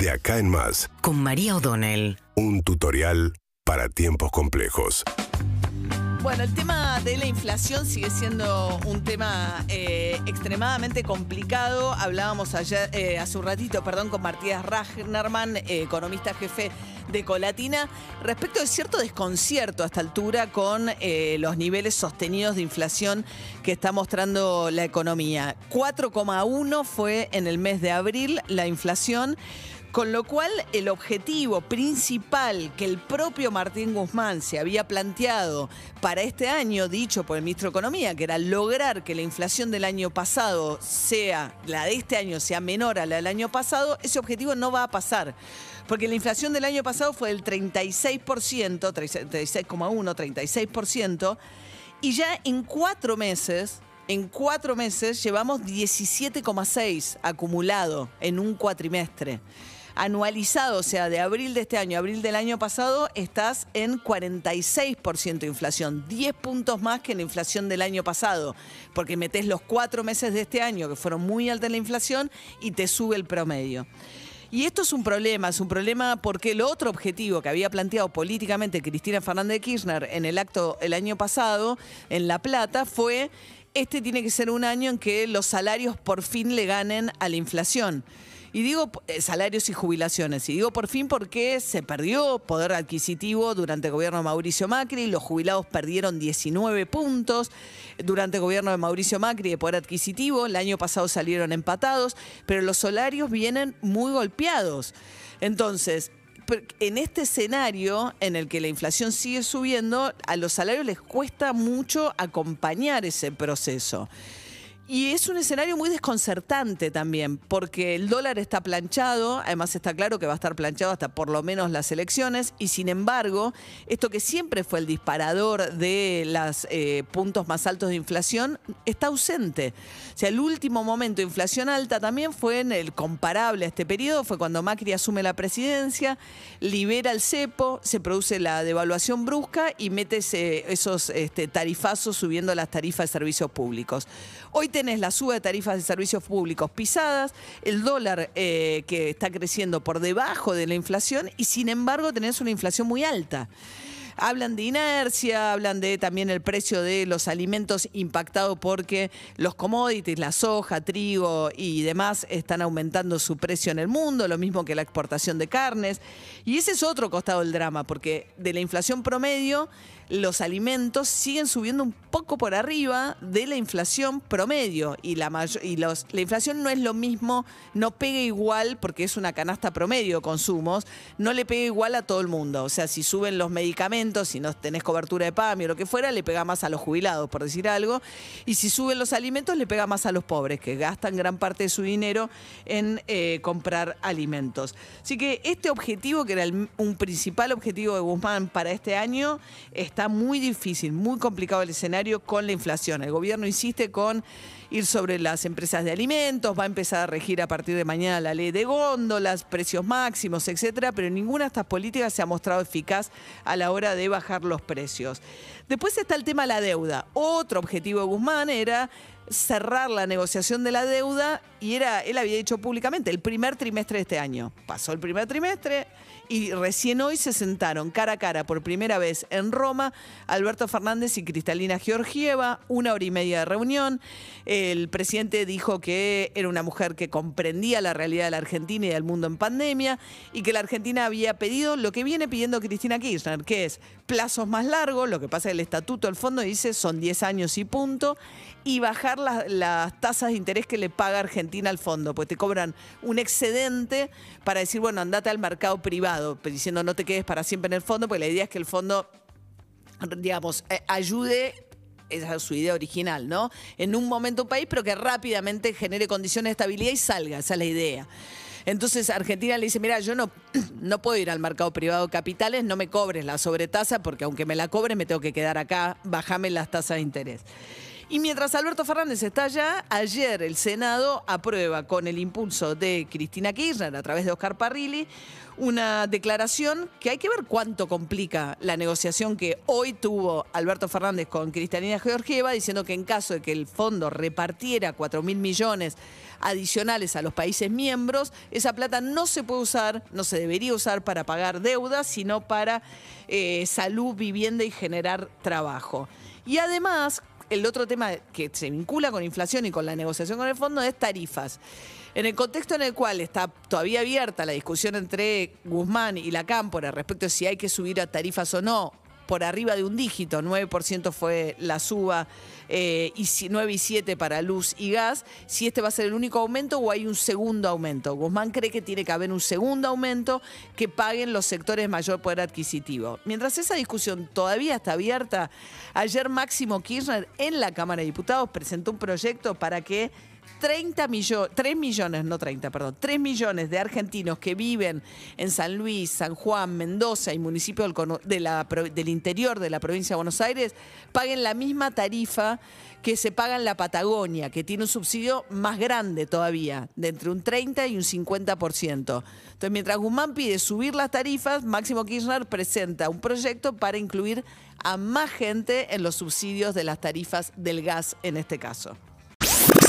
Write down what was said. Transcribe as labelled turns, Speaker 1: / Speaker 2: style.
Speaker 1: De acá en más,
Speaker 2: con María O'Donnell.
Speaker 1: un tutorial para tiempos complejos.
Speaker 3: Bueno, el tema de la inflación sigue siendo un tema eh, extremadamente complicado. Hablábamos ayer, eh, hace un ratito, perdón, con Martínez Ragnerman, eh, economista jefe de Colatina, respecto de cierto desconcierto a esta altura con eh, los niveles sostenidos de inflación que está mostrando la economía. 4,1 fue en el mes de abril la inflación. Con lo cual, el objetivo principal que el propio Martín Guzmán se había planteado para este año, dicho por el ministro de Economía, que era lograr que la inflación del año pasado sea, la de este año sea menor a la del año pasado, ese objetivo no va a pasar. Porque la inflación del año pasado fue del 36%, 36,1, 36%, y ya en cuatro meses, en cuatro meses llevamos 17,6 acumulado en un cuatrimestre. Anualizado, o sea, de abril de este año a abril del año pasado, estás en 46% de inflación, 10 puntos más que la inflación del año pasado, porque metes los cuatro meses de este año que fueron muy altas la inflación y te sube el promedio. Y esto es un problema, es un problema porque el otro objetivo que había planteado políticamente Cristina Fernández de Kirchner en el acto el año pasado en La Plata fue, este tiene que ser un año en que los salarios por fin le ganen a la inflación. Y digo eh, salarios y jubilaciones. Y digo por fin porque se perdió poder adquisitivo durante el gobierno de Mauricio Macri. Los jubilados perdieron 19 puntos durante el gobierno de Mauricio Macri de poder adquisitivo. El año pasado salieron empatados, pero los salarios vienen muy golpeados. Entonces, en este escenario en el que la inflación sigue subiendo, a los salarios les cuesta mucho acompañar ese proceso. Y es un escenario muy desconcertante también, porque el dólar está planchado, además está claro que va a estar planchado hasta por lo menos las elecciones, y sin embargo, esto que siempre fue el disparador de los puntos más altos de inflación, está ausente. O sea, el último momento de inflación alta también fue en el comparable a este periodo, fue cuando Macri asume la presidencia, libera el cepo, se produce la devaluación brusca y mete esos este, tarifazos subiendo las tarifas de servicios públicos. Hoy tenés la suba de tarifas de servicios públicos pisadas, el dólar eh, que está creciendo por debajo de la inflación y sin embargo tenés una inflación muy alta. Hablan de inercia, hablan de también el precio de los alimentos impactado porque los commodities, la soja, trigo y demás están aumentando su precio en el mundo, lo mismo que la exportación de carnes. Y ese es otro costado del drama, porque de la inflación promedio, los alimentos siguen subiendo un poco por arriba de la inflación promedio. Y, la, y los, la inflación no es lo mismo, no pega igual, porque es una canasta promedio de consumos, no le pega igual a todo el mundo. O sea, si suben los medicamentos, si no tenés cobertura de PAMI o lo que fuera, le pega más a los jubilados, por decir algo. Y si suben los alimentos, le pega más a los pobres, que gastan gran parte de su dinero en eh, comprar alimentos. Así que este objetivo, que era un principal objetivo de Guzmán para este año, está muy difícil, muy complicado el escenario con la inflación. El gobierno insiste con ir sobre las empresas de alimentos, va a empezar a regir a partir de mañana la ley de góndolas, precios máximos, etcétera, pero ninguna de estas políticas se ha mostrado eficaz a la hora de bajar los precios. Después está el tema de la deuda. Otro objetivo de Guzmán era cerrar la negociación de la deuda y era, él había dicho públicamente, el primer trimestre de este año. Pasó el primer trimestre y recién hoy se sentaron cara a cara por primera vez en Roma Alberto Fernández y Cristalina Georgieva, una hora y media de reunión. El presidente dijo que era una mujer que comprendía la realidad de la Argentina y del mundo en pandemia y que la Argentina había pedido lo que viene pidiendo Cristina Kirchner, que es plazos más largos, lo que pasa es que el estatuto del fondo dice son 10 años y punto, y bajar las, tasas de interés que le paga Argentina al fondo, pues te cobran un excedente para decir, bueno, andate al mercado privado, pues diciendo no te quedes para siempre en el fondo, porque la idea es que el fondo, digamos, eh, ayude esa es su idea original, ¿no? En un momento país, pero que rápidamente genere condiciones de estabilidad y salga, esa es la idea. Entonces Argentina le dice, mira, yo no, no puedo ir al mercado privado de capitales, no me cobres la sobretasa, porque aunque me la cobres me tengo que quedar acá, bajame las tasas de interés. Y mientras Alberto Fernández está allá, ayer el Senado aprueba con el impulso de Cristina Kirchner a través de Oscar Parrilli una declaración que hay que ver cuánto complica la negociación que hoy tuvo Alberto Fernández con Cristalina Georgieva, diciendo que en caso de que el fondo repartiera 4 mil millones adicionales a los países miembros, esa plata no se puede usar, no se debería usar para pagar deudas, sino para eh, salud, vivienda y generar trabajo. Y además, el otro tema que se vincula con inflación y con la negociación con el fondo es tarifas. En el contexto en el cual está todavía abierta la discusión entre Guzmán y la Cámpora respecto a si hay que subir a tarifas o no, por arriba de un dígito, 9% fue la suba eh, y 9 y 7 para luz y gas, si este va a ser el único aumento o hay un segundo aumento. Guzmán cree que tiene que haber un segundo aumento que paguen los sectores mayor poder adquisitivo. Mientras esa discusión todavía está abierta, ayer Máximo Kirchner en la Cámara de Diputados presentó un proyecto para que 30 millones, 3 millones, no 30, perdón, 3 millones de argentinos que viven en San Luis, San Juan, Mendoza y municipio del, del interior de la provincia de Buenos Aires paguen la misma tarifa que se paga en la Patagonia, que tiene un subsidio más grande todavía, de entre un 30 y un 50%. Entonces, mientras Guzmán pide subir las tarifas, Máximo Kirchner presenta un proyecto para incluir a más gente en los subsidios de las tarifas del gas en este caso.